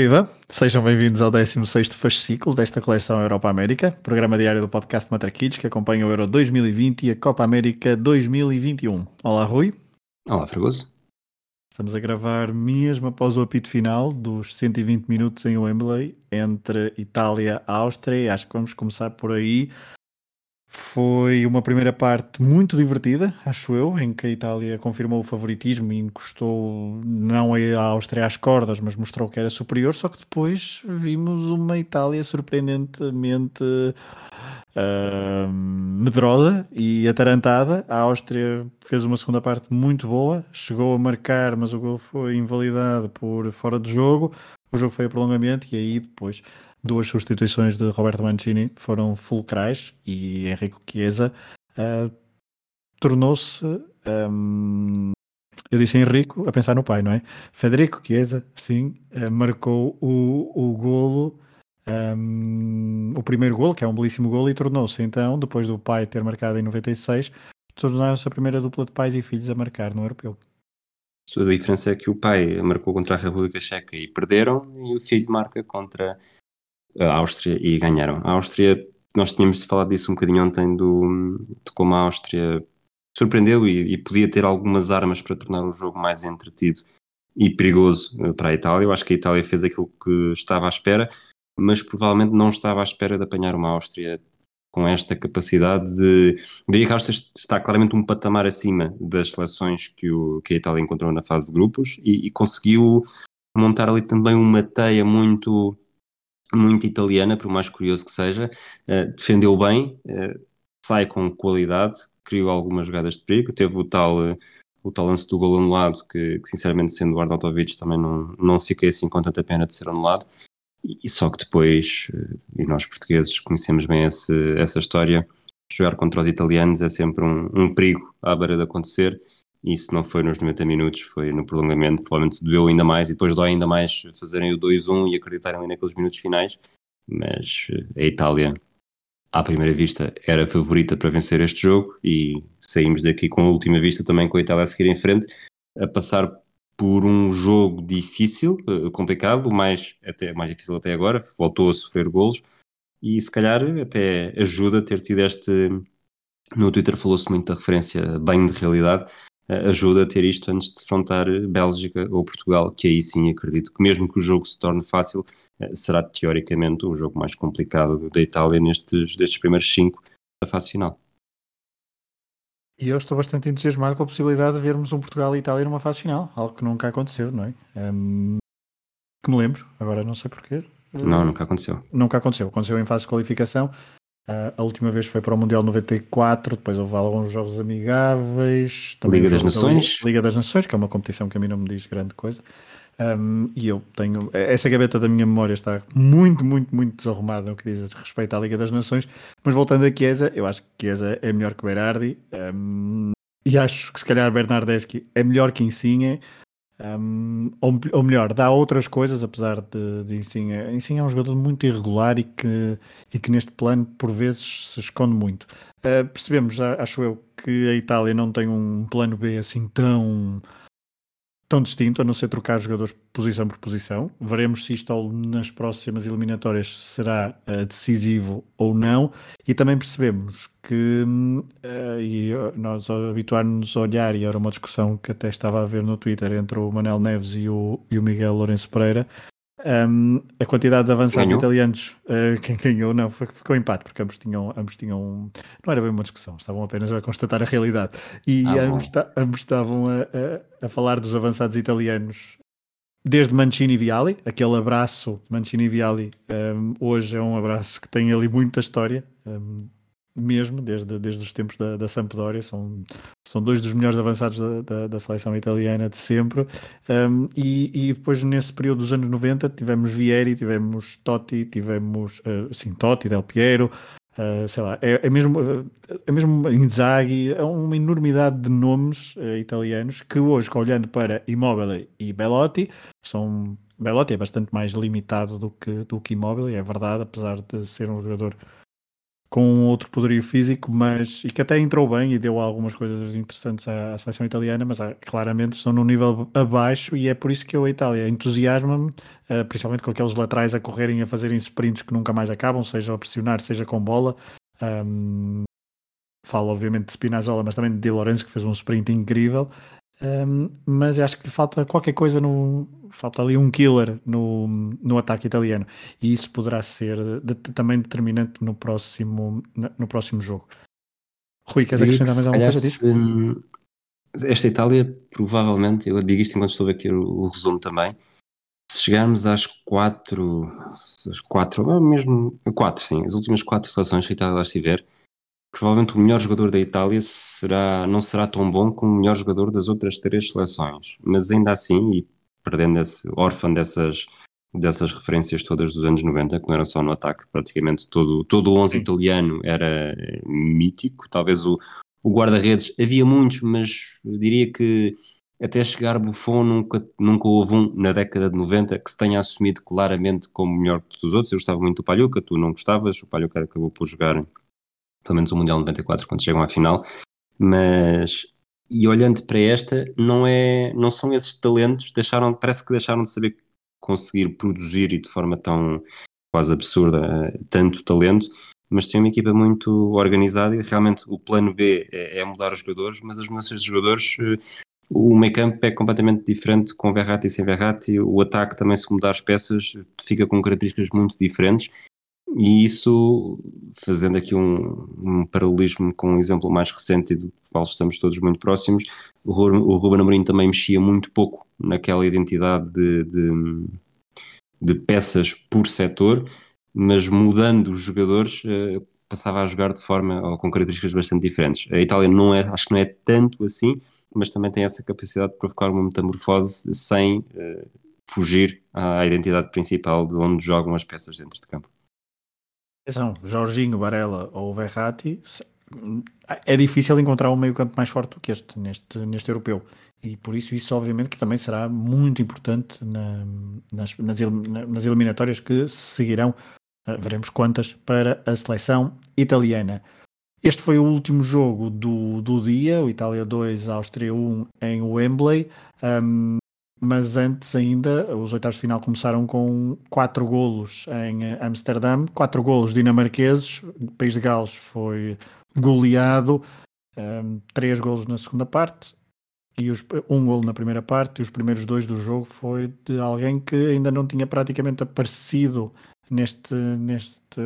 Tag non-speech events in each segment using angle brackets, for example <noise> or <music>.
Viva! Sejam bem-vindos ao 16º fascículo desta coleção Europa-América, programa diário do podcast Matraquitos que acompanha o Euro 2020 e a Copa América 2021. Olá, Rui. Olá, Fragoso. Estamos a gravar mesmo após o apito final dos 120 minutos em Wembley entre Itália e Áustria. Acho que vamos começar por aí. Foi uma primeira parte muito divertida, acho eu, em que a Itália confirmou o favoritismo e encostou não a Áustria às cordas, mas mostrou que era superior. Só que depois vimos uma Itália surpreendentemente uh, medrosa e atarantada. A Áustria fez uma segunda parte muito boa, chegou a marcar, mas o gol foi invalidado por fora de jogo. O jogo foi a prolongamento e aí depois duas substituições de Roberto Mancini foram fulcrais e Henrique Chiesa uh, tornou-se. Um, eu disse Henrico a pensar no pai, não é? Federico Chiesa, sim, uh, marcou o, o golo, um, o primeiro golo, que é um belíssimo golo, e tornou-se então, depois do pai ter marcado em 96, tornaram-se a primeira dupla de pais e filhos a marcar no europeu. A diferença é que o pai marcou contra a República Checa e perderam, e o filho marca contra a Áustria e ganharam. A Áustria, nós tínhamos falado disso um bocadinho ontem, do, de como a Áustria surpreendeu e, e, podia ter algumas armas para tornar o jogo mais entretido e perigoso eh, para a Itália. Eu acho que a Itália fez aquilo que estava à espera, mas provavelmente não estava à espera de apanhar uma Áustria com esta capacidade de. Diria que a Áustria está claramente um patamar acima das seleções que, o, que a Itália encontrou na fase de grupos e, e conseguiu montar ali também uma teia muito muito italiana, por mais curioso que seja, uh, defendeu bem, uh, sai com qualidade, criou algumas jogadas de perigo, teve o tal, uh, o tal lance do gol anulado, que, que, sinceramente sendo o Arnautovic também não, não fiquei assim com tanta pena de ser anulado, e, só que depois, e nós portugueses conhecemos bem esse, essa história, jogar contra os italianos é sempre um, um perigo à beira de acontecer, e se não foi nos 90 minutos, foi no prolongamento, provavelmente doeu ainda mais e depois dói ainda mais fazerem o 2-1 e acreditarem ali naqueles minutos finais. Mas eh, a Itália, à primeira vista, era favorita para vencer este jogo e saímos daqui com a última vista também com a Itália a seguir em frente, a passar por um jogo difícil, eh, complicado, mais, até, mais difícil até agora, voltou a sofrer golos e se calhar até ajuda ter tido este. No Twitter falou-se muito da referência bem de realidade, ajuda a ter isto antes de defrontar Bélgica ou Portugal, que aí sim acredito que mesmo que o jogo se torne fácil, eh, será teoricamente o jogo mais complicado da Itália nestes destes primeiros cinco da fase final. E eu estou bastante entusiasmado com a possibilidade de vermos um Portugal e Itália numa fase final, algo que nunca aconteceu, não é? Um, que me lembro, agora não sei porquê. Não, nunca aconteceu. Nunca aconteceu. Aconteceu em fase de qualificação Uh, a última vez foi para o Mundial 94, depois houve alguns jogos amigáveis. Liga das Nações. Liga das Nações, que é uma competição que a mim não me diz grande coisa. Um, e eu tenho. Essa gaveta da minha memória está muito, muito, muito desarrumada no que diz respeito à Liga das Nações. Mas voltando a Chiesa, eu acho que Chiesa é melhor que Berardi. Um, e acho que se calhar Bernardeschi é melhor que Insigne. Um, ou, ou, melhor, dá outras coisas, apesar de, de Insigne. Insigne é um jogador muito irregular e que, e que neste plano, por vezes, se esconde muito. Uh, percebemos, acho eu, que a Itália não tem um plano B assim tão tão distinto, a não ser trocar jogadores posição por posição. Veremos se isto nas próximas eliminatórias será uh, decisivo ou não. E também percebemos que, uh, e nós habituarmos a olhar, e era uma discussão que até estava a ver no Twitter entre o Manel Neves e o, e o Miguel Lourenço Pereira, um, a quantidade de avançados ganhou. italianos, uh, quem ganhou, não, foi, ficou empate, porque ambos tinham, ambos tinham. Não era bem uma discussão, estavam apenas a constatar a realidade. E ah, ambos, ambos, estavam a, a, a, falar dos avançados italianos, desde Mancini Viali, aquele abraço Mancini Viali, um, hoje é um abraço que tem ali muita história. Um, mesmo, desde, desde os tempos da, da Sampdoria, são, são dois dos melhores avançados da, da, da seleção italiana de sempre. Um, e, e, depois, nesse período dos anos 90, tivemos Vieri, tivemos Totti, tivemos, uh, sim, Totti, Del Piero, Uh, sei lá, é, é mesmo, é mesmo Inzaghi, é uma enormidade de nomes uh, italianos que hoje, olhando para Immobile e Belotti, são Belotti é bastante mais limitado do que, do que Immobile, é verdade, apesar de ser um jogador com outro poderio físico, mas e que até entrou bem e deu algumas coisas interessantes à, à seleção italiana, mas claramente estão num nível abaixo e é por isso que eu, a Itália entusiasma-me, uh, principalmente com aqueles laterais a correrem, a fazerem sprints que nunca mais acabam, seja a pressionar, seja com bola. Um, falo obviamente de Spinazzola, mas também de Di Lorenzo que fez um sprint incrível. Um, mas acho que falta qualquer coisa no. Falta ali um killer no, no ataque italiano. E isso poderá ser de, de, também determinante no próximo, no próximo jogo. Rui, queres acrescentar mais alguma coisa disso? Esta Itália, provavelmente, eu digo isto enquanto estou aqui o, o resumo também. Se chegarmos às quatro, às quatro, mesmo quatro, sim, as últimas quatro seleções que a Itália lá estiver, provavelmente o melhor jogador da Itália será, não será tão bom como o melhor jogador das outras três seleções. Mas ainda assim, e perdendo esse órfão dessas, dessas referências todas dos anos 90, que não era só no ataque, praticamente todo, todo o 11 italiano era mítico. Talvez o, o guarda-redes, havia muitos, mas eu diria que até chegar Buffon nunca, nunca houve um na década de 90 que se tenha assumido claramente como melhor que os outros. Eu gostava muito do Palhoca, tu não gostavas, o Palhoca acabou por jogar pelo menos o Mundial 94, quando chegam à final, mas e olhando para esta, não é, não são esses talentos, deixaram, parece que deixaram de saber conseguir produzir e de forma tão quase absurda tanto talento, mas tem uma equipa muito organizada e realmente o plano B é, é mudar os jogadores, mas as mudanças de jogadores, eh, o meio campo é completamente diferente com Verratti e sem Verratti, o ataque também se mudar as peças fica com características muito diferentes e isso, fazendo aqui um, um, paralelismo com um exemplo mais recente do qual estamos todos muito próximos, o, o Ruben Amorim também mexia muito pouco naquela identidade de, de, de peças por setor, mas mudando os jogadores eh, passava a jogar de forma ou com características bastante diferentes. A Itália não é, acho que não é tanto assim, mas também tem essa capacidade de provocar uma metamorfose sem eh, fugir à identidade principal de onde jogam as peças dentro de campo. Atenção, Jorginho, Varela ou Verratti, é difícil encontrar um meio campo mais forte do que este, neste, neste europeu. E por isso, isso obviamente que também será muito importante na, nas, nas, nas eliminatórias que seguirão, eh, veremos quantas, para a seleção italiana. Este foi o último jogo do, do dia, o Itália 2, Áustria 1 em Wembley. Um, mas antes ainda, os oitavos de final começaram com quatro golos em Amsterdã, quatro golos dinamarqueses, o País de Gales foi goleado, um, três golos na segunda parte, e os, um golo na primeira parte, e os primeiros dois do jogo foi de alguém que ainda não tinha praticamente aparecido neste, neste,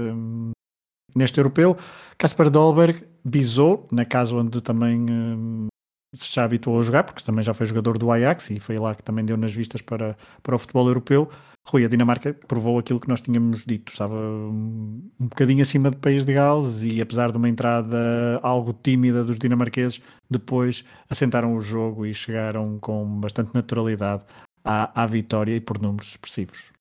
neste europeu, Kasper Dolberg bisou, na casa onde também um, se já habituou a jogar, porque também já foi jogador do Ajax e foi lá que também deu nas vistas para, para o futebol europeu. Rui, a Dinamarca provou aquilo que nós tínhamos dito, estava um, um bocadinho acima do país de Gales e apesar de uma entrada algo tímida dos dinamarqueses, depois assentaram o jogo e chegaram com bastante naturalidade à, à vitória e por números expressivos.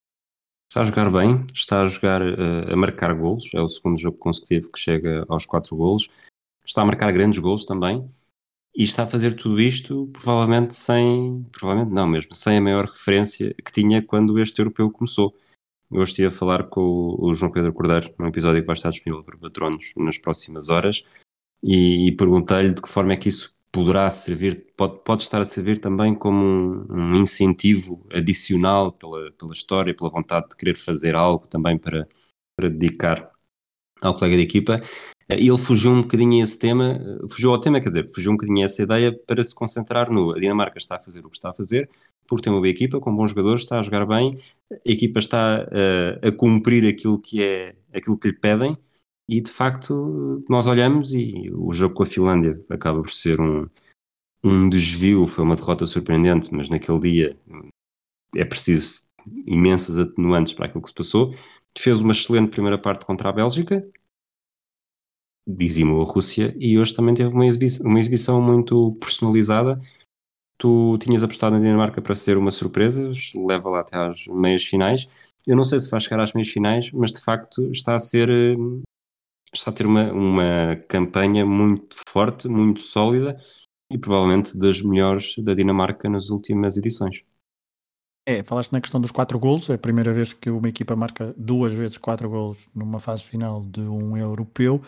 Está a jogar bem, está a jogar uh, a marcar golos, é o segundo jogo consecutivo que chega aos quatro golos, está a marcar grandes golos também, e está a fazer tudo isto provavelmente sem, provavelmente não mesmo, sem a maior referência que tinha quando este europeu começou. Eu estive a falar com o João Pedro Cordeiro num episódio que vai estar disponível para patronos nas próximas horas e, e perguntei-lhe de que forma é que isso poderá servir, pode, pode estar a servir também como um, um, incentivo adicional pela, pela história, pela vontade de querer fazer algo também para, para dedicar ao colega de equipa ele fugiu um bocadinho a esse tema, fugiu ao tema, quer dizer, fugiu um bocadinho a essa ideia para se concentrar no. A Dinamarca está a fazer o que está a fazer, porque tem uma boa equipa, com bons jogadores, está a jogar bem, a equipa está uh, a cumprir aquilo que é aquilo que lhe pedem, e de facto nós olhamos e o jogo com a Finlândia acaba por ser um, um desvio, foi uma derrota surpreendente, mas naquele dia é preciso imensas atenuantes para aquilo que se passou. Fez uma excelente primeira parte contra a Bélgica, dizimou a Rússia e hoje também teve uma exibição, uma exibição muito personalizada. Tu tinhas apostado na Dinamarca para ser uma surpresa, leva lá até às meias finais. Eu não sei se vai chegar às meias finais, mas de facto está a ser está a ter uma, uma campanha muito forte, muito sólida e provavelmente das melhores da Dinamarca nas últimas edições. É, falaste na questão dos quatro golos, é a primeira vez que uma equipa marca duas vezes quatro golos numa fase final de um europeu.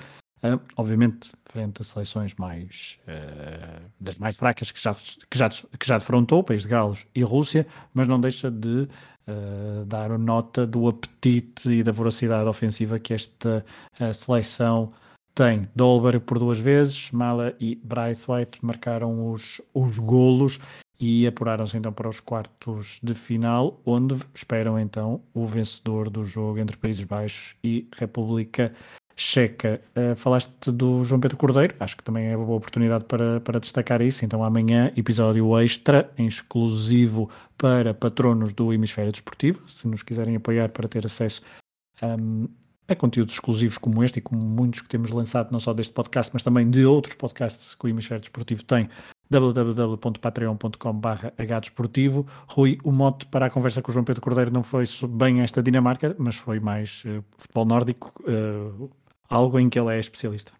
Uh, obviamente, frente a seleções mais uh, das mais fracas que já, que, já, que já defrontou, País de Galos e Rússia, mas não deixa de uh, dar nota do apetite e da voracidade ofensiva que esta seleção tem. Dolber por duas vezes, Mala e Bryce White marcaram os, os golos e apuraram-se então para os quartos de final, onde esperam então o vencedor do jogo entre Países Baixos e República Checa. Uh, falaste do João Pedro Cordeiro, acho que também é uma boa oportunidade para, para destacar isso. Então, amanhã, episódio extra, em exclusivo para patronos do Hemisfério Desportivo. Se nos quiserem apoiar para ter acesso um, a conteúdos exclusivos como este e como muitos que temos lançado, não só deste podcast, mas também de outros podcasts que o Hemisfério Desportivo tem, www.patreon.com.br desportivo. Rui, o mote para a conversa com o João Pedro Cordeiro não foi bem esta Dinamarca, mas foi mais uh, futebol nórdico, uh, algo em que ele é especialista.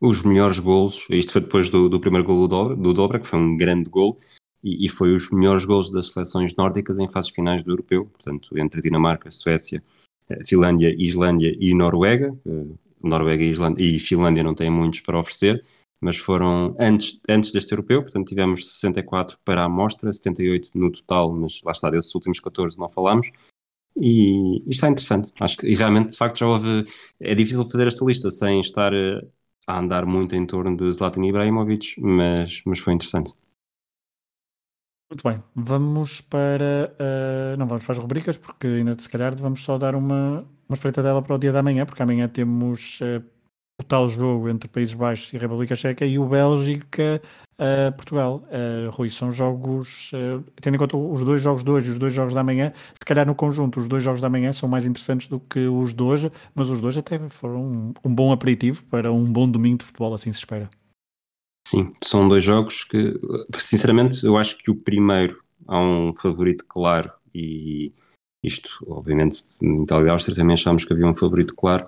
Os melhores golos, isto foi depois do, do primeiro gol do Dobra, do Dobra, que foi um grande gol, e, e, foi os melhores golos das seleções nórdicas em fases finais do europeu, portanto, entre Dinamarca, Suécia, eh, Finlândia, Islândia e Noruega. Noruega e, Islândia, e Finlândia não têm muitos para oferecer, mas foram antes, antes deste europeu, portanto tivemos 64 para a amostra, 78 no total, mas lá está, desses últimos 14 não falamos, e isto é interessante, acho que, e realmente de facto já houve, é difícil fazer esta lista sem estar eh, a andar muito em torno de Zlatan Ibrahimovic, mas, mas foi interessante. Muito bem, vamos para. Uh, não vamos para as rubricas, porque ainda se calhar vamos só dar uma, uma espreitadela para o dia da manhã, porque amanhã temos uh, o tal jogo entre Países Baixos e República Checa e o Bélgica-Portugal. Uh, uh, Rui, são jogos, uh, tendo em conta os dois jogos de hoje e os dois jogos da manhã, se calhar no conjunto os dois jogos da manhã são mais interessantes do que os de hoje, mas os dois até foram um, um bom aperitivo para um bom domingo de futebol, assim se espera. Sim, são dois jogos que, sinceramente, eu acho que o primeiro há um favorito claro e isto, obviamente, em Itália e Áustria também achámos que havia um favorito claro,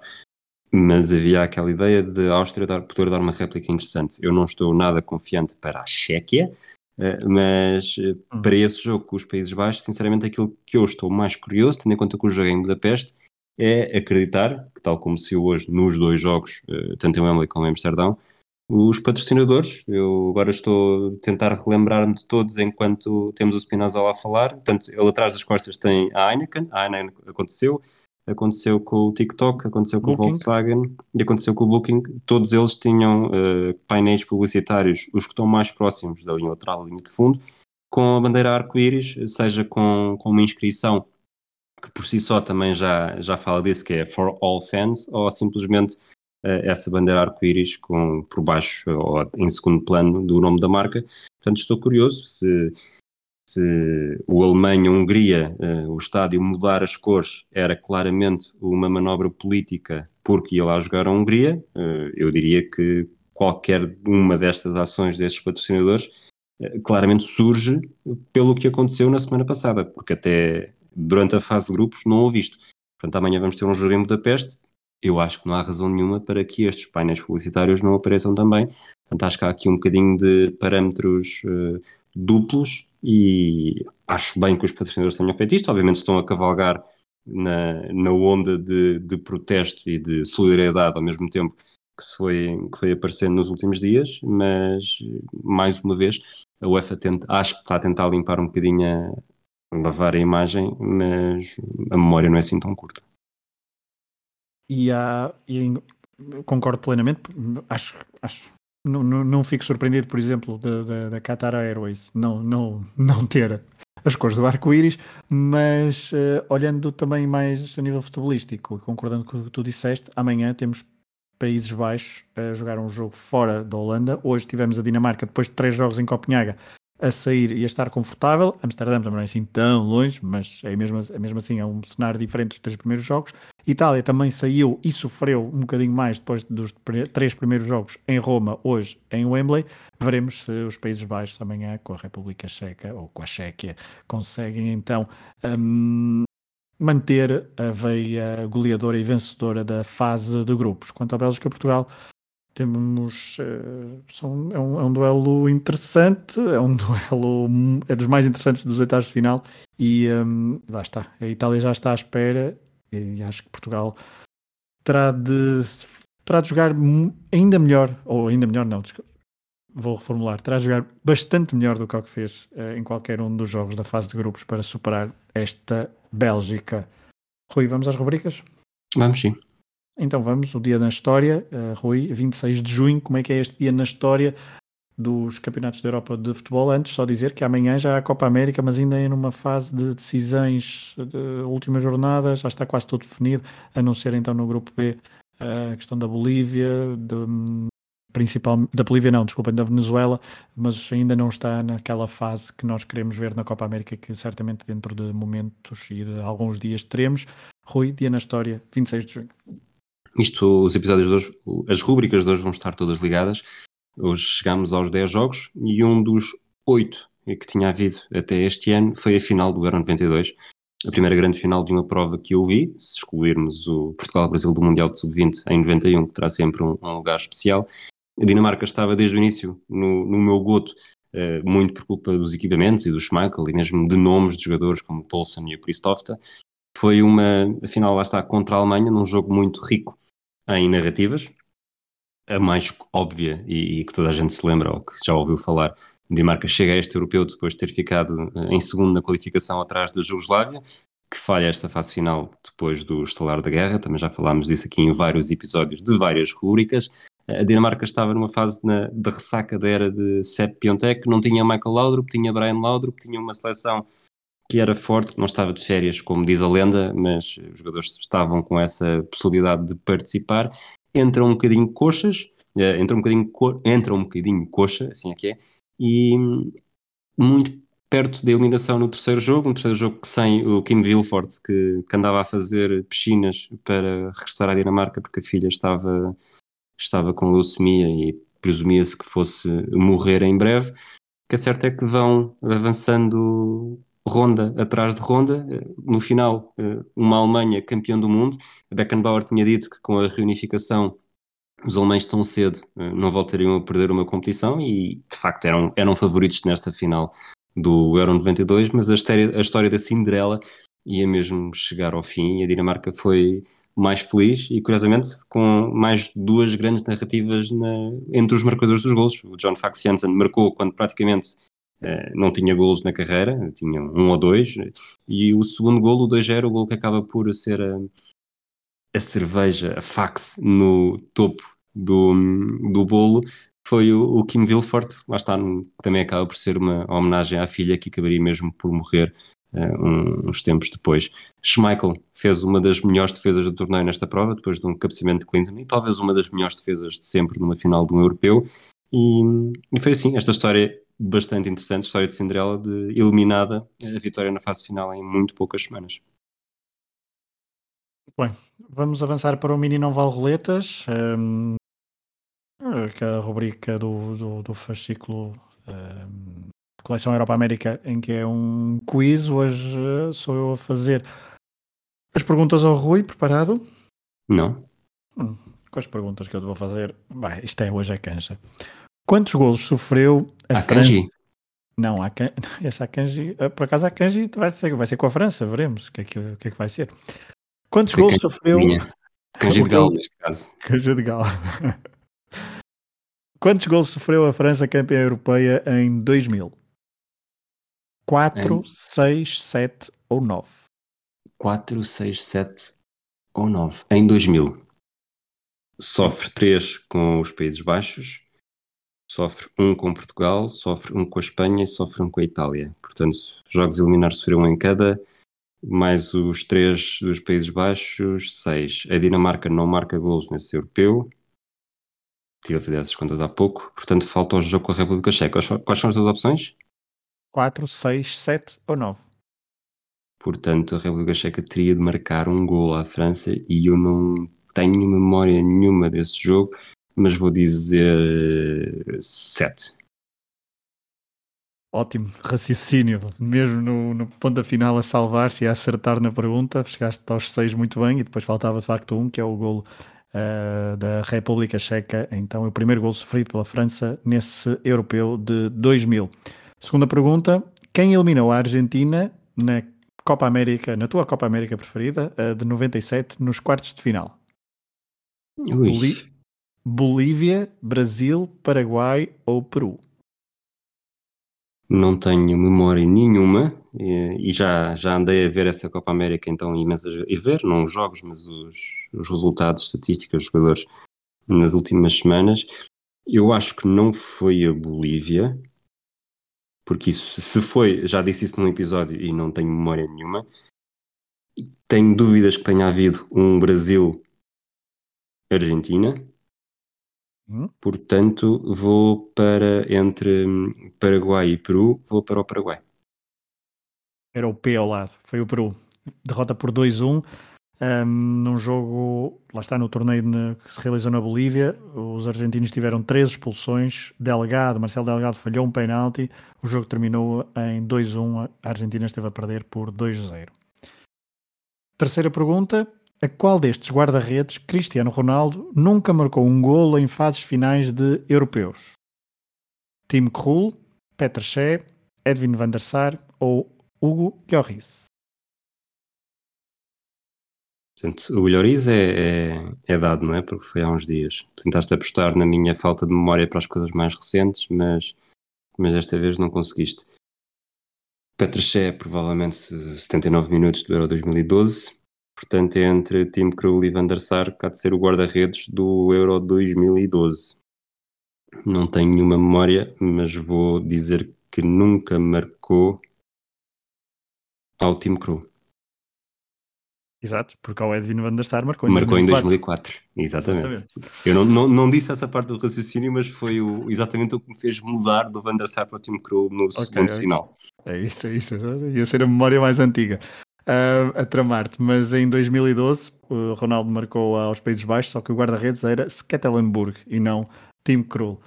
mas havia aquela ideia de a Áustria dar, poder dar uma réplica interessante. Eu não estou nada confiante para a Chequia, eh, mas eh, hum. para esse jogo com os Países Baixos, sinceramente, aquilo que eu estou mais curioso, tendo em conta que o jogo é em Budapeste, é acreditar que, tal como se hoje nos dois jogos, eh, tanto em Wembley como em Amsterdão, os patrocinadores, eu agora estou a tentar relembrar-me de todos enquanto temos o Spinazzola a falar. Portanto, ele atrás das costas tem a Heineken, a Heineken aconteceu, aconteceu com o TikTok, aconteceu com o Volkswagen e aconteceu com o Booking. Todos eles tinham uh, painéis publicitários, os que estão mais próximos da linha lateral, da linha de fundo, com a bandeira arco-íris, seja com, com uma inscrição que por si só também já, já fala disso, que é for all fans, ou simplesmente uh, essa bandeira arco-íris por baixo ou em segundo plano do nome da marca. Portanto, estou curioso se se o Alemanha-Hungria, uh, o estádio mudar as cores era claramente uma manobra política porque ia lá jogar a Hungria, uh, eu diria que qualquer uma destas ações destes patrocinadores uh, claramente surge pelo que aconteceu na semana passada, porque até durante a fase de grupos não houve isto. Portanto, amanhã vamos ter um jogo em Budapeste. Eu acho que não há razão nenhuma para que estes painéis publicitários não apareçam também. Portanto, acho que há aqui um bocadinho de parâmetros duplos e acho bem que os patrocinadores tenham feito isto. Obviamente estão a cavalgar na, na onda de, de protesto e de solidariedade ao mesmo tempo que, se foi, que foi aparecendo nos últimos dias, mas mais uma vez a UEFA tenta, acho que está a tentar limpar um bocadinho a lavar a imagem, mas a memória não é assim tão curta. E, há, e concordo plenamente, acho, acho não, não, não fico surpreendido, por exemplo, da, da, Qatar Airways não, não, não ter as cores do arco-íris, mas uh, olhando também mais a nível futebolístico, concordando com o que tu disseste, amanhã temos Países Baixos a jogar um jogo fora da Holanda. Hoje tivemos a Dinamarca, depois de três jogos em Copenhaga, a sair e a estar confortável. Amsterdã também não é assim tão longe, mas é mesmo, é mesmo assim é um cenário diferente dos três primeiros jogos. Itália também saiu e sofreu um bocadinho mais depois dos três primeiros jogos em Roma, hoje em Wembley. Veremos se os Países Baixos amanhã com a República Checa ou com a Chequia conseguem então um, manter a veia goleadora e vencedora da fase de grupos. Quanto à Bélgica e Portugal, temos uh, são, é, um, é, um, duelo interessante, é um <laughs> duelo é dos mais interessantes dos oitavos de final e um, lá está. A Itália já está à espera e acho que Portugal terá de terá de jogar ainda melhor, ou ainda melhor não, vou reformular, terá de jogar bastante melhor do que o que fez uh, em qualquer um dos jogos da fase de grupos para superar esta Bélgica. Rui, vamos às rubricas? Vamos sim. Então vamos, o dia na história, uh, Rui, 26 de junho, como é que é este dia na história dos campeonatos da Europa de futebol? Antes, só dizer que amanhã já há a Copa América, mas ainda é numa fase de decisões de última jornada, já está quase tudo definido, a não ser então no grupo B a questão da Bolívia, de, principal, da Bolívia não, desculpem, da Venezuela, mas ainda não está naquela fase que nós queremos ver na Copa América, que certamente dentro de momentos e de alguns dias teremos. Rui, dia na história, 26 de junho. Isto, os episódios de hoje, as rúbricas de hoje vão estar todas ligadas. Hoje chegamos aos 10 jogos e um dos 8 que tinha havido até este ano foi a final do Euro 92. A primeira grande final de uma prova que eu vi, se excluirmos o Portugal-Brasil do Mundial de Sub-20 em 91, que terá sempre um, um, lugar especial. A Dinamarca estava desde o início no, no meu goto, uh, muito por culpa dos equipamentos e do Schmeichel e mesmo de nomes de jogadores como o Poulsen e o Christofta. Foi uma, afinal, lá está, contra a Alemanha, num jogo muito rico em narrativas. A mais óbvia e, e, que toda a gente se lembra ou que já ouviu falar, Dinamarca chega a este europeu depois de ter ficado eh, em segundo na qualificação atrás da Jugoslávia, que falha esta fase final depois do estalar da guerra. Também já falámos disso aqui em vários episódios de várias rubricas. A Dinamarca estava numa fase na, de ressaca da era de Sepp Piontek, não tinha Michael Laudrup, tinha Brian Laudrup, tinha uma seleção que era forte, que não estava de férias, como diz a lenda, mas os jogadores estavam com essa possibilidade de participar. Entram um bocadinho coxas, uh, entra um bocadinho, co entra um bocadinho coxa, assim é que é, e muito perto da eliminação no terceiro jogo, um terceiro jogo que sem o Kim Vilford, que, que andava a fazer piscinas para regressar à Dinamarca porque a filha estava, estava com leucemia e presumia-se que fosse morrer em breve. O que é certo é que vão avançando ronda atrás de ronda. No final, eh, uma Alemanha campeã do mundo. Beckenbauer tinha dito que com a reunificação os alemães tão cedo eh, não voltariam a perder uma competição e de facto eram, eram favoritos nesta final do Euro 92, mas a história, a história da Cinderela ia mesmo chegar ao fim e a Dinamarca foi mais feliz e curiosamente com mais duas grandes narrativas na, entre os marcadores dos gols. O John Fax marcou quando praticamente eh, não tinha golos na carreira, tinha um ou dois, e o segundo golo, o 2-0, o golo que acaba por ser a, a cerveja, a fax, no topo do, do bolo, foi o, o Kim Vilfort, lá está, que também acaba por ser uma homenagem à filha que acabaria mesmo por morrer uh, uns tempos depois. Schmeichel fez uma das melhores defesas do torneio nesta prova, depois de um cabeceamento de Clinton, e talvez uma das melhores defesas de sempre numa final de um europeu. E, e foi assim, esta história bastante interessante, história de Cinderela, de eliminada a vitória na fase final em muito poucas semanas. Bem, vamos avançar para o Mini Não Vale Roletas, um, que é a rubrica do, do, do fascículo um, Coleção Europa América, em que é um quiz. Hoje uh, sou eu a fazer as perguntas ao Rui, preparado? Não. Hum, com as perguntas que eu te vou fazer, vai, isto é hoje a cancha. Quantos golos sofreu a, a França? Kanji. Não, a can... <laughs> essa Kanji, eh, por acaso a Kanji vai ser, vai ser com a França, veremos o que é que, o que, é que vai ser. Quantos gols sofreu? Kanji de Galo, neste caso. <laughs> Kanji de Galo. <laughs> Quantos gols sofreu a França campeã europeia em 2000? 4, 6, 7 ou 9? 4, 6, 7 ou 9. Em 2000. Sofre 3 com os Países Baixos, sofre um com Portugal, sofre um com a Espanha e sofre um com a Itália. Portanto, jogos eliminares sofreram um em cada, mais os três dos Países Baixos, seis. A Dinamarca não marca golos nesse europeu. Estive a fazer essas contas há pouco. Portanto, falta o jogo com a República Checa. Quais são as duas opções? 4, 6, 7 ou 9. Portanto, a República Checa teria de marcar um gol à França e eu não tenho memória nenhuma desse jogo mas vou dizer 7. Ótimo raciocínio, mesmo no, no ponto da final a salvar-se e a acertar na pergunta, chegaste aos seis muito bem e depois faltava de facto um, que é o golo uh, da República Checa, então é o primeiro golo sofrido pela França nesse europeu de 2000. Segunda pergunta, quem eliminou a Argentina na Copa América, na tua Copa América preferida, uh, de 97, nos quartos de final? Boli Bolívia, Brasil, Paraguai ou Peru? não tenho memória nenhuma e, já, já andei a ver essa Copa América então imensas e ver, não os jogos, mas os, os resultados, estatísticas, dos jogadores nas últimas semanas. Eu acho que não foi a Bolívia, porque isso, se foi, já disse isso num episódio e não tenho memória nenhuma. Tenho dúvidas que tenha havido um Brasil-Argentina, Hum? Portanto, vou para entre Paraguai e Peru, vou para o Paraguai. Era o P ao lado, foi o Peru. Derrota por 2-1 um, num jogo, lá está no torneio que se realizou na Bolívia. Os argentinos tiveram três expulsões. Delgado, Marcelo Delgado falhou um penalti. O jogo terminou em 2-1. A Argentina esteve a perder por 2-0. Terceira pergunta: a qual destes guarda-redes Cristiano Ronaldo nunca marcou um golo em fases finais de europeus? Tim Krul, Petr Cech, Edwin van der Sar ou Hugo Lloris? Portanto, o Lloris é, é, é, dado, não é? Porque foi há uns dias. Tentaste apostar na minha falta de memória para as coisas mais recentes, mas, mas desta vez não conseguiste. Petr Cech, provavelmente 79 minutos do Euro 2012. Portanto, é entre Tim Krul e Van der Sar, que há de ser o guarda-redes do Euro 2012. Não tenho nenhuma memória, mas vou dizer que nunca marcou ao Tim Krul. Exato, porque o Edwin van der Sar marcou em marcou 2004. em 2004. Exatamente. exatamente. Eu não, não, não, disse essa parte do raciocínio, mas foi o, exatamente o que me fez mudar do van der Sar para o Tim Krul no okay, segundo é, final. É isso, é isso. Ia ser a memória mais antiga uh, a tramar-te, mas em 2012 o Ronaldo marcou aos Países Baixos, só que o guarda-redes era Skattelenburg e não Tim Krul.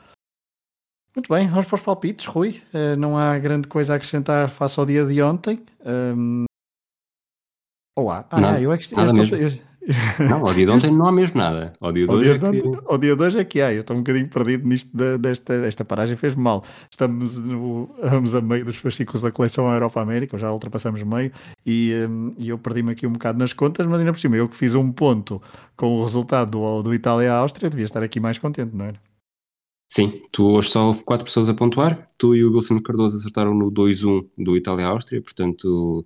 Muito bem, vamos para os palpites, Rui. Uh, não há grande coisa a acrescentar face ao dia de ontem. Um... Ou há? Ah, nada, eu é que, nada mesmo. Eu, <laughs> não, ao dia de ontem não há mesmo nada. Ao dia de hoje, é que... ao dia de hoje é que há. Eu estou um bocadinho perdido nisto de, desta esta paragem, fez-me mal. Estamos, no, estamos a meio dos fascículos da coleção Europa-América, já ultrapassamos meio, e, um, e eu perdi-me aqui um bocado nas contas, mas ainda por cima, eu que fiz um ponto com o resultado do, do Itália-Áustria, devia estar aqui mais contente, não era? Sim, tu hoje só houve quatro pessoas a pontuar, tu e o Wilson Cardoso acertaram no 2-1 do Itália-Áustria, portanto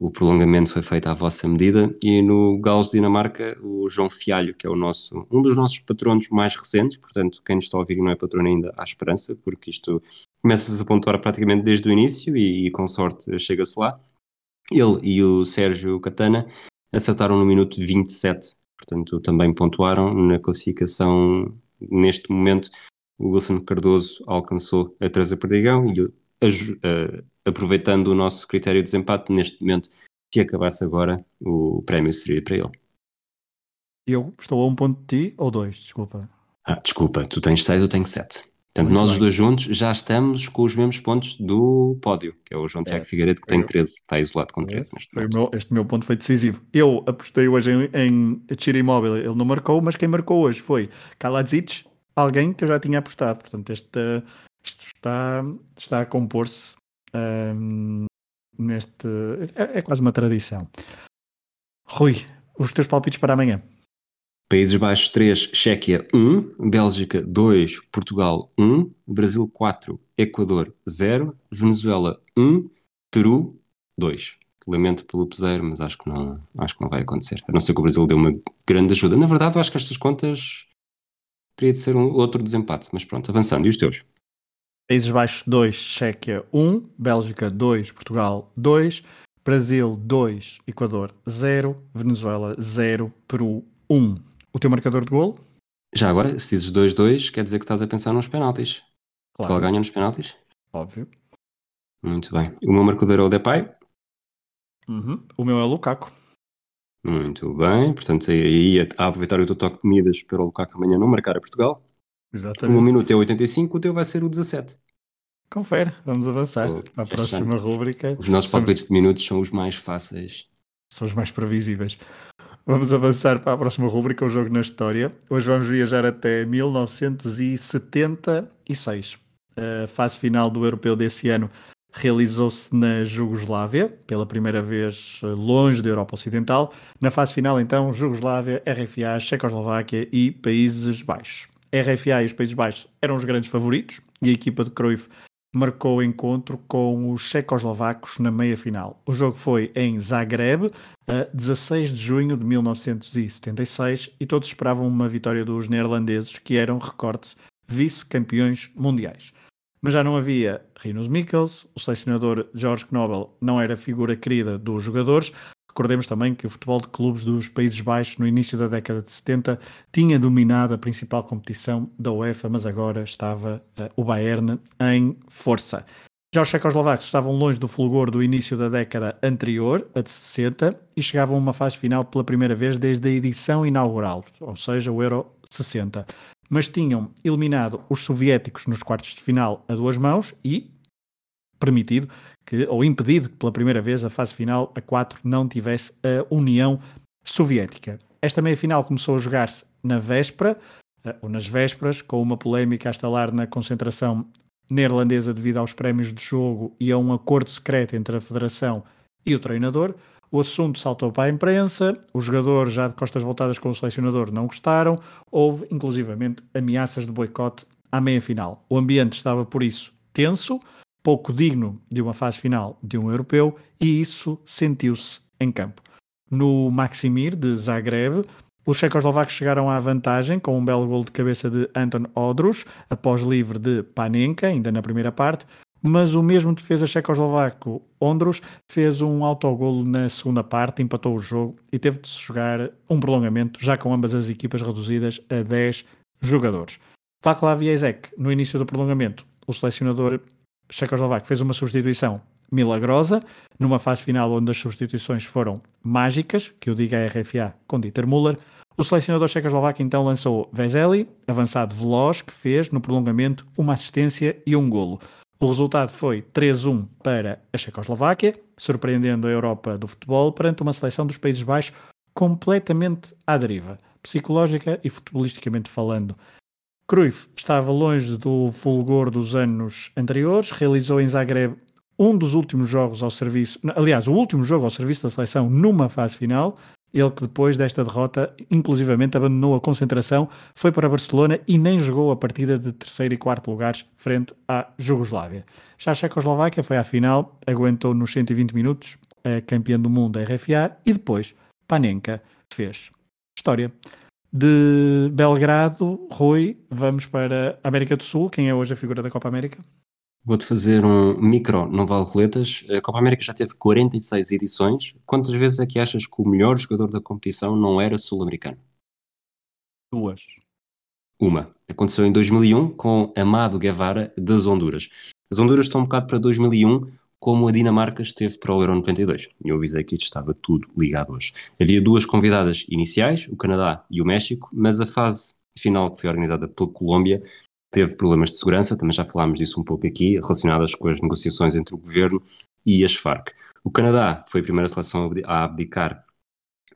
o prolongamento foi feito à vossa medida e no Gauss Dinamarca o João Fialho, que é o nosso, um dos nossos patronos mais recentes, portanto quem nos está a ouvir não é patrono ainda, há esperança, porque isto começa-se a pontuar praticamente desde o início e, e com sorte chega-se lá. Ele e o Sérgio Catana acertaram no minuto 27, portanto também pontuaram na classificação neste momento. O Wilson Cardoso alcançou a Teresa Perdigão e a, aproveitando o nosso critério de desempate, neste momento, se acabasse agora, o prémio seria para ele. Eu estou a um ponto de ti ou dois, desculpa. Ah, desculpa, tu tens seis, eu tenho sete. Portanto, Muito nós bem. os dois juntos já estamos com os mesmos pontos do pódio, que é o João é. Tiago Figueiredo, que tem 13, está isolado com 13. Foi meu, este meu ponto foi decisivo. Eu apostei hoje em, em Imóvel, ele não marcou, mas quem marcou hoje foi Kaladzic, alguém que eu já tinha apostado. Portanto, este, está, está a compor-se um, neste. É, é, quase uma tradição. Rui, os teus palpites para amanhã. Países Baixos 3, Chequia 1, Bélgica 2, Portugal 1, Brasil 4, Equador 0, Venezuela 1, Peru 2. Lamento pelo peseiro, mas acho que, não, acho que não vai acontecer. A não ser que o Brasil dê uma grande ajuda. Na verdade, eu acho que estas contas teria de ser um outro desempate. Mas pronto, avançando. E os teus? Países Baixos 2, Chequia 1, Bélgica 2, Portugal 2, Brasil 2, Equador 0, Venezuela 0, Peru 1. O teu marcador de gol? Já agora, se dizes 2-2, quer dizer que estás a pensar nos penaltis. Claro. Portugal ganha nos penaltis? Óbvio. Muito bem. O meu marcador é o Depay? Uhum. O meu é o Lukaku. Muito bem. Portanto, aí a aproveitar o teu toque de medidas para o Lukaku amanhã não marcar a Portugal. Exatamente. O minuto é 85, o teu vai ser o 17. Confere, vamos avançar Oh, à próxima rúbrica. Os nossos Somos- palpites de minutos são os mais fáceis. são os mais previsíveis. Vamos avançar para a próxima rúbrica, o jogo na história. Hoje vamos viajar até 1976. A fase final do europeu desse ano realizou-se na Jugoslávia, pela primeira vez eh, longe da Europa Ocidental. Na fase final, então, Jugoslávia, RFA, Checoslováquia e Países Baixos. RFA e os Países Baixos eram os grandes favoritos e a equipa de Cruyff marcou o encontro com os checoslovacos na meia-final. O jogo foi em Zagreb, a 16 de junho de 1976, e todos esperavam uma vitória dos neerlandeses, que eram, recorde vice-campeões mundiais. Mas já não havia Rinus Mikkels, o selecionador George Knobel não era figura querida dos jogadores. Recordemos também que o futebol de clubes dos Países Baixos, no início da década de 70, tinha dominado a principal competição da UEFA, mas agora estava eh, o Bayern em força. Já os checoslovacos estavam longe do fulgor do início da década anterior, a de 60, e chegavam a uma fase final pela primeira vez desde a edição inaugural, ou seja, o Euro 60. Mas tinham eliminado os soviéticos nos quartos de final a duas mãos e permitido que, ou impedido que pela primeira vez a fase final a 4 não tivesse a União Soviética. Esta meia-final começou a jogar-se na véspera, eh, ou nas vésperas, com uma polémica a estalar na concentração neerlandesa devido aos prémios de jogo e a um acordo secreto entre a Federação e o treinador. O assunto saltou para a imprensa, os jogadores, já de costas voltadas com o selecionador, não gostaram, houve inclusivamente ameaças de boicote à meia-final. O ambiente estava, por isso, tenso, pouco digno de uma fase final de um europeu, e isso sentiu-se em campo. No Maximir de Zagreb, os checoslovacos chegaram à vantagem com um belo gol de cabeça de Anton Odrus, após livre de Panenka, ainda na primeira parte, mas o mesmo defesa checoslovaco Ondros fez um autogolo na segunda parte, empatou o jogo e teve de se jogar um prolongamento, já com ambas as equipas reduzidas a 10 jogadores. Václav Jezek, no início do prolongamento, o selecionador checoslovaco fez uma substituição milagrosa, numa fase final onde as substituições foram mágicas, que eu digo a RFA com Dieter Müller, o selecionador checoslovaco então lançou Veseli, avançado veloz, que fez no prolongamento uma assistência e um golo. O resultado foi 3-1 para a Checoslováquia, surpreendendo a Europa do futebol perante uma seleção dos Países Baixos completamente à deriva, psicológica e futebolisticamente falando. Cruyff estava longe do fulgor dos anos anteriores, realizou em Zagreb um dos últimos jogos ao serviço, aliás, o último jogo ao serviço da seleção numa fase final, ele que depois desta derrota, inclusivamente abandonou a concentração, foi para Barcelona e nem jogou a partida de terceiro e quarto lugares frente à Jugoslávia. Já a Checoslováquia foi à final, aguentou nos 120 minutos, a campeã do mundo da RFA, e depois Panenka fez história. De Belgrado, Rui, vamos para a América do Sul. Quem é hoje a figura da Copa América? Vou-te fazer um micro, não vale roletas. A Copa América já teve 46 edições. Quantas vezes é que achas que o melhor jogador da competição não era sul-americano? Duas. Uma. Aconteceu em 2001 com Amado Guevara das Honduras. As Honduras estão um bocado para 2001 como a Dinamarca esteve para o Euro 92. E eu avisei que isto estava tudo ligado hoje. Havia duas convidadas iniciais, o Canadá e o México, mas a fase final que foi organizada pela Colômbia teve problemas de segurança, também já falámos disso um pouco aqui, relacionadas com as negociações entre o governo e as Farc. O Canadá foi a primeira seleção a abdicar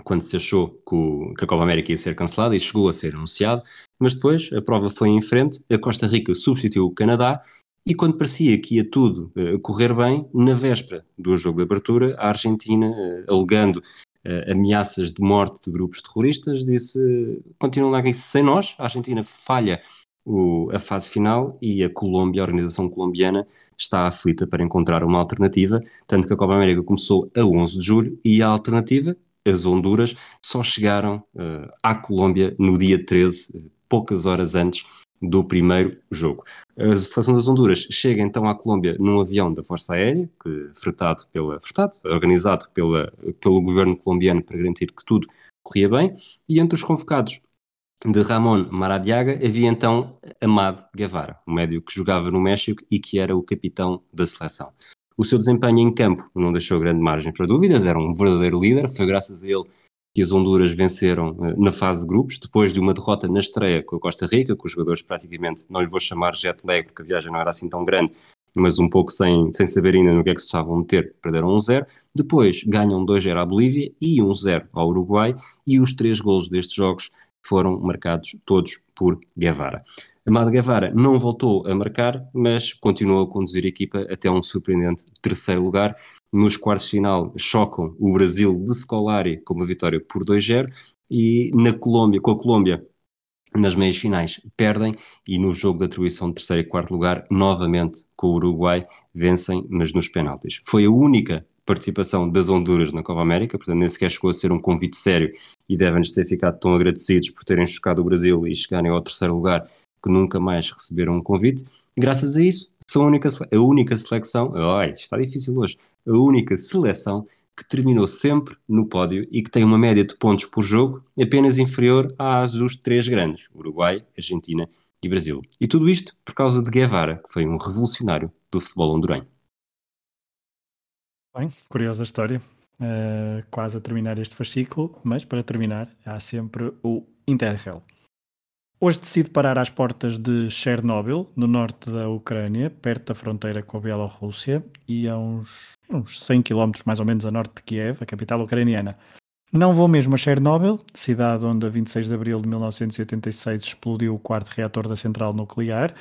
quando se achou que, a Copa América ia ser cancelada e chegou a ser anunciado, mas depois a prova foi em frente, a Costa Rica substituiu o Canadá e quando parecia que ia tudo uh, correr bem, na véspera do jogo de abertura, a Argentina, uh, alegando uh, ameaças de morte de grupos terroristas, disse, continuam aqui sem nós, a Argentina falha o, a fase final e a Colômbia, a organização colombiana, está aflita para encontrar uma alternativa, tanto que a Copa América começou a 11 de julho e a alternativa, as Honduras, só chegaram uh, à Colômbia no dia 13, poucas horas antes do primeiro jogo. A seleção das Honduras chega então à Colômbia num avião da Força Aérea, que, fretado pela, fretado, organizado pela, pelo governo colombiano para garantir que tudo corria bem, e entre os convocados de Ramon Maradiaga havia então Amado Guevara, um médio que jogava no México e que era o capitão da seleção. O seu desempenho em campo não deixou grande margem para dúvidas, era um verdadeiro líder, foi graças a ele que as Honduras venceram na fase de grupos, depois de uma derrota na estreia com a Costa Rica, que os jogadores praticamente, não lhe vou chamar jet lag, porque a viagem não era assim tão grande, mas um pouco sem, sem saber ainda no que é que se estavam a meter, perderam 1-0. Depois ganham 2-0 à Bolívia e 1-0 ao Uruguai, e os três golos destes jogos foram marcados todos por Guevara. Amado Guevara não voltou a marcar, mas continuou a conduzir a equipa até um surpreendente terceiro lugar. Nos quartos de final chocam o Brasil de Scolari com uma vitória por 2-0 e na Colômbia, com a Colômbia nas meias finais perdem e no jogo de atribuição de terceiro e quarto lugar, novamente com o Uruguai, vencem, mas nos penaltis. Foi a única participação das Honduras na Copa América, portanto nem sequer chegou a ser um convite sério e devem-nos ter ficado tão agradecidos por terem chocado o Brasil e chegarem ao terceiro lugar que nunca mais receberam um convite. Graças a isso, são a única, a única seleção, ai, está difícil hoje, a única seleção que terminou sempre no pódio e que tem uma média de pontos por jogo apenas inferior às dos três grandes, Uruguai, Argentina e Brasil. E tudo isto por causa de Guevara, que foi um revolucionário do futebol hondurenho. Bem, curiosa história. Uh, quase a terminar este fascículo, mas para terminar há sempre o Interrail. Hoje decide parar às portas de Chernobyl, no norte da Ucrânia, perto da fronteira com a Bielorrússia, e a uns, uns 100 km mais ou menos a norte de Kiev, a capital ucraniana. Não vou mesmo a Chernobyl, cidade onde a 26 de abril de 1986 explodiu o quarto reator da central nuclear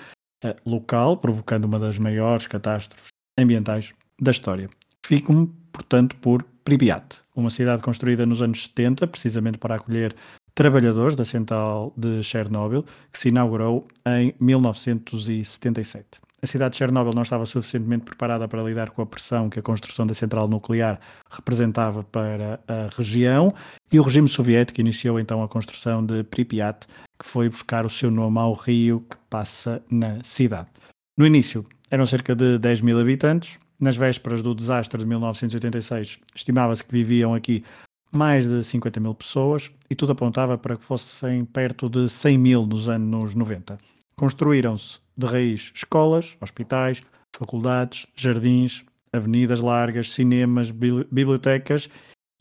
eh, local, provocando uma das maiores catástrofes ambientais da história. Fico-me, portanto, por Pripyat, uma cidade construída nos anos 70, precisamente para acolher trabalhadores da central de Chernobyl, que se inaugurou em 1977. A cidade de Chernobyl não estava suficientemente preparada para lidar com a pressão que a construção da central nuclear representava para a região e o regime soviético iniciou então a construção de Pripyat, que foi buscar o seu nome ao rio que passa na cidade. No início eram cerca de 10 mil habitantes, nas vésperas do desastre de 1986 estimava-se que viviam aqui mais de 50 mil pessoas e tudo apontava para que fossem perto de 100 mil nos anos 90. Construíram-se de raiz escolas, hospitais, faculdades, jardins, avenidas largas, cinemas, bibliotecas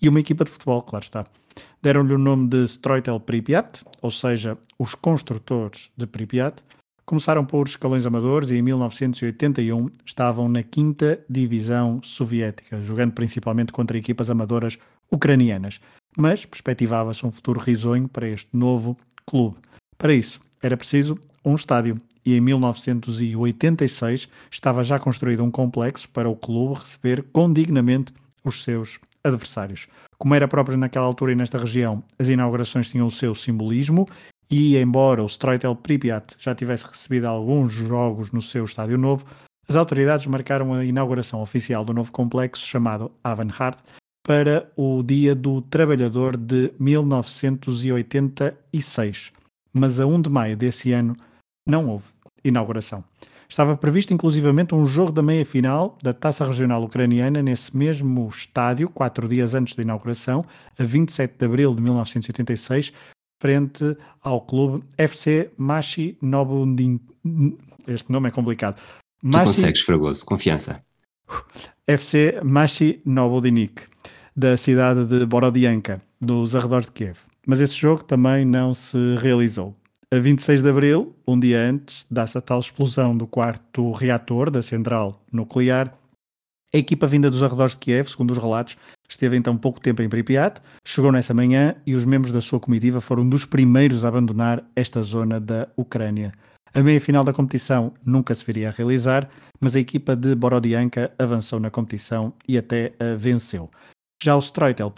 e uma equipa de futebol, claro está. Deram-lhe o nome de Stroitel Pripyat, ou seja, os construtores de Pripyat. Começaram por escalões amadores e em 1981 estavam na quinta divisão soviética, jogando principalmente contra equipas amadoras ucranianas, mas perspectivava-se um futuro risonho para este novo clube. Para isso, era preciso um estádio e em 1986 estava já construído um complexo para o clube receber condignamente os seus adversários. Como era próprio naquela altura e nesta região, as inaugurações tinham o seu simbolismo e, embora o Stroitel Pripyat já tivesse recebido alguns jogos no seu estádio novo, as autoridades marcaram a inauguração oficial do novo complexo chamado Avanhard para o Dia do Trabalhador de 1986, mas a 1 de maio desse ano não houve inauguração. Estava previsto inclusivamente um jogo da meia-final da Taça Regional Ucraniana nesse mesmo estádio, quatro dias antes da inauguração, a 27 de abril de 1986, frente ao clube FC Machi Nobundin. Este nome é complicado. Machi... Tu consegues, Fragoso, confiança. FC Machi Novodnik da cidade de Borodianka, nos arredores de Kiev. Mas esse jogo também não se realizou. A 26 de abril, um dia antes, dá-se a tal explosão do quarto reator da central nuclear. A equipa vinda dos arredores de Kiev, segundo os relatos, esteve então pouco tempo em Pripyat, chegou nessa manhã e os membros da sua comitiva foram dos primeiros a abandonar esta zona da Ucrânia. A meia-final da competição nunca se viria a realizar, mas a equipa de Borodianka avançou na competição e até a venceu. Já o Stroitel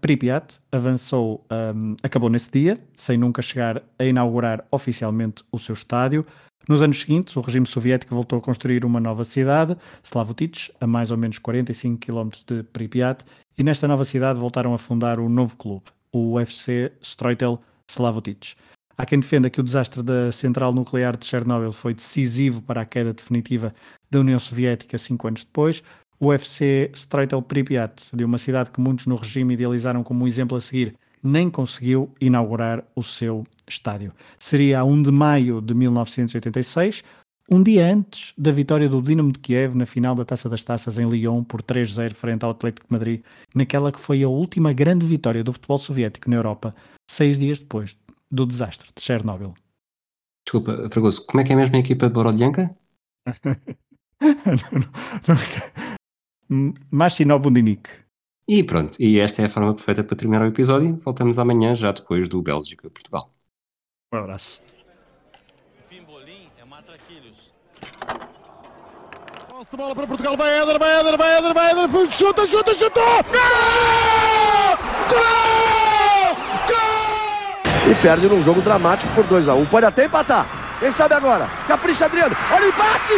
Pripyat avançou, um, acabou nesse dia, sem nunca chegar a inaugurar oficialmente o seu estádio. Nos anos seguintes, o regime soviético voltou a construir uma nova cidade, Slavutich, a mais ou menos 45 km de Pripyat, e nesta nova cidade voltaram a fundar o um novo clube, o UFC Stroitel Slavutich. Há quem defenda que o desastre da central nuclear de Chernobyl foi decisivo para a queda definitiva da União Soviética cinco anos depois, UFC Streitel Pripyat, de uma cidade que muitos no regime idealizaram como um exemplo a seguir, nem conseguiu inaugurar o seu estádio. Seria a 1 de maio de 1986, um dia antes da vitória do Dinamo de Kiev na final da Taça das Taças em Lyon por 3-0 frente ao Atlético de Madrid, naquela que foi a última grande vitória do futebol soviético na Europa, seis dias depois do desastre de Chernobyl. Desculpa, Fragoso, como é que é mesmo a equipa de Borodianka? <laughs> <laughs> Machino Bundinic. E pronto, e esta é a forma perfeita para terminar o episódio. Voltamos amanhã, já depois do Bélgica-Portugal. Um abraço. Pimbolim é matraquilhos. Posse de bola para Portugal, vai Éder, vai Éder, vai Éder, vai Éder, chuta, chuta, chutou! Gol! Gol! Gol! E perde num jogo dramático por 2x1. Pode até empatar. Quem sabe agora? Capricha Adriano. Olha o empate!